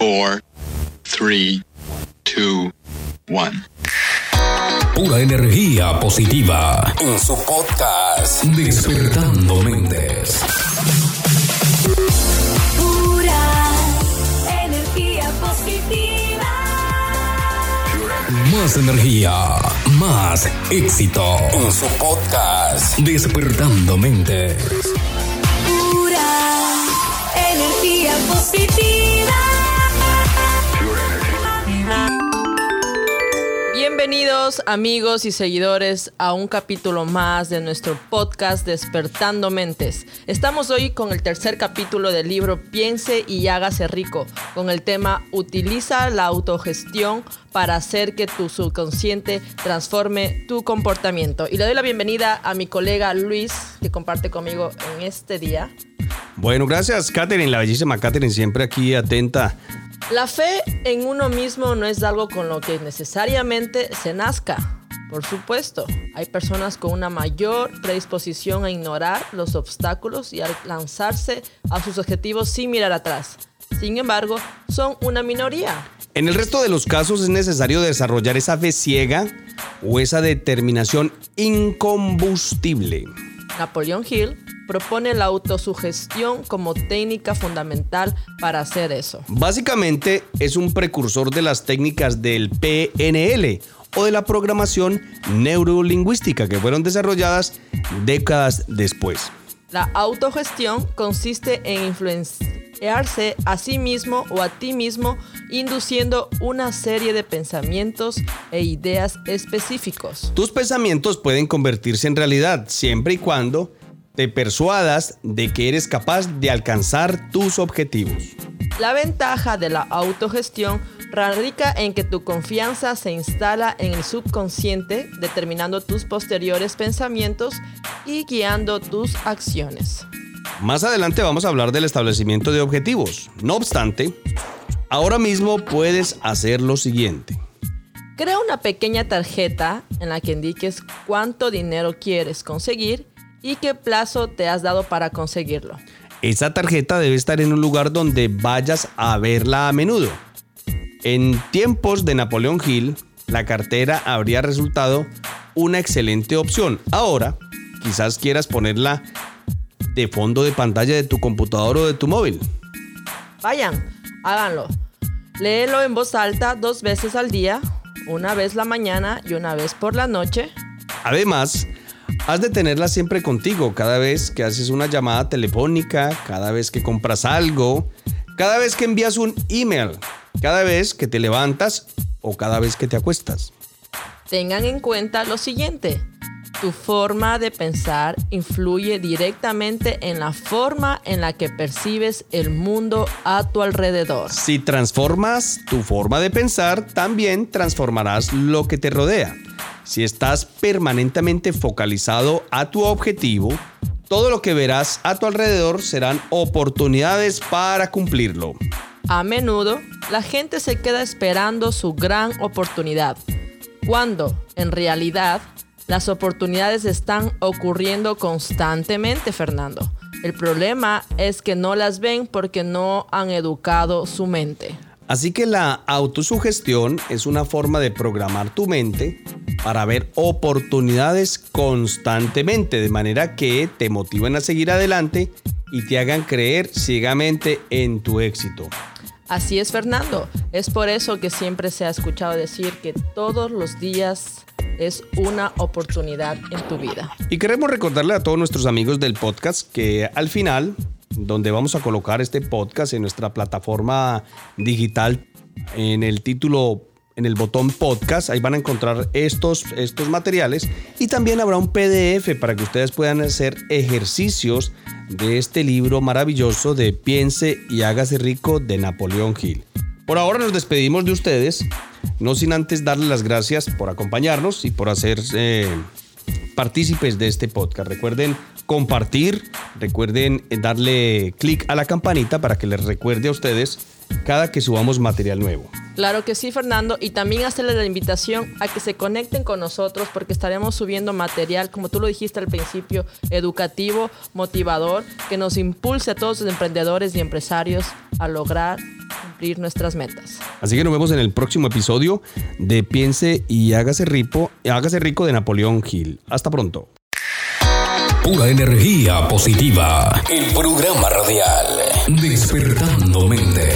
four, three, two, one. Pura energía positiva en su podcast Despertando Mentes. Pura energía positiva. Más energía, más éxito en su podcast Despertando Mentes. Pura energía positiva. Amigos y seguidores a un capítulo más de nuestro podcast Despertando Mentes. Estamos hoy con el tercer capítulo del libro Piense y hágase rico, con el tema Utiliza la autogestión para hacer que tu subconsciente transforme tu comportamiento. Y le doy la bienvenida a mi colega Luis, que comparte conmigo en este día. Bueno, gracias, Katherine, la bellísima Katherine, siempre aquí atenta. La fe en uno mismo no es algo con lo que necesariamente se nazca. Por supuesto, hay personas con una mayor predisposición a ignorar los obstáculos y a lanzarse a sus objetivos sin mirar atrás. Sin embargo, son una minoría. En el resto de los casos es necesario desarrollar esa fe ciega o esa determinación incombustible. Napoleon Hill propone la autosugestión como técnica fundamental para hacer eso. Básicamente es un precursor de las técnicas del PNL o de la programación neurolingüística que fueron desarrolladas décadas después. La autogestión consiste en influenciarse a sí mismo o a ti mismo induciendo una serie de pensamientos e ideas específicos. Tus pensamientos pueden convertirse en realidad siempre y cuando te persuadas de que eres capaz de alcanzar tus objetivos. La ventaja de la autogestión radica en que tu confianza se instala en el subconsciente, determinando tus posteriores pensamientos y guiando tus acciones. Más adelante vamos a hablar del establecimiento de objetivos. No obstante, ahora mismo puedes hacer lo siguiente. Crea una pequeña tarjeta en la que indiques cuánto dinero quieres conseguir y qué plazo te has dado para conseguirlo. Esa tarjeta debe estar en un lugar donde vayas a verla a menudo. En tiempos de Napoleón Hill, la cartera habría resultado una excelente opción. Ahora, quizás quieras ponerla de fondo de pantalla de tu computador o de tu móvil. Vayan, háganlo. Léelo en voz alta dos veces al día, una vez la mañana y una vez por la noche. Además, has de tenerla siempre contigo cada vez que haces una llamada telefónica, cada vez que compras algo, cada vez que envías un email, cada vez que te levantas o cada vez que te acuestas. Tengan en cuenta lo siguiente. Tu forma de pensar influye directamente en la forma en la que percibes el mundo a tu alrededor. Si transformas tu forma de pensar, también transformarás lo que te rodea. Si estás permanentemente focalizado a tu objetivo, todo lo que verás a tu alrededor serán oportunidades para cumplirlo. A menudo, la gente se queda esperando su gran oportunidad, cuando, en realidad, las oportunidades están ocurriendo constantemente, Fernando. El problema es que no las ven porque no han educado su mente. Así que la autosugestión es una forma de programar tu mente para ver oportunidades constantemente, de manera que te motiven a seguir adelante y te hagan creer ciegamente en tu éxito. Así es, Fernando. Es por eso que siempre se ha escuchado decir que todos los días es una oportunidad en tu vida. Y queremos recordarle a todos nuestros amigos del podcast que al final, donde vamos a colocar este podcast en nuestra plataforma digital, en el título, en el botón podcast, ahí van a encontrar estos, estos materiales y también habrá un PDF para que ustedes puedan hacer ejercicios de este libro maravilloso de Piense y hágase rico de Napoleón Hill. Por ahora nos despedimos de ustedes, no sin antes darles las gracias por acompañarnos y por hacer eh, partícipes de este podcast. Recuerden compartir, recuerden darle clic a la campanita para que les recuerde a ustedes cada que subamos material nuevo. Claro que sí, Fernando, y también hacerles la invitación a que se conecten con nosotros porque estaremos subiendo material, como tú lo dijiste al principio, educativo, motivador, que nos impulse a todos los emprendedores y empresarios a lograr cumplir nuestras metas. Así que nos vemos en el próximo episodio de Piense y hágase rico, hágase rico de Napoleón Hill. Hasta pronto. Pura energía positiva. El programa radial Despertando Mentes. Pura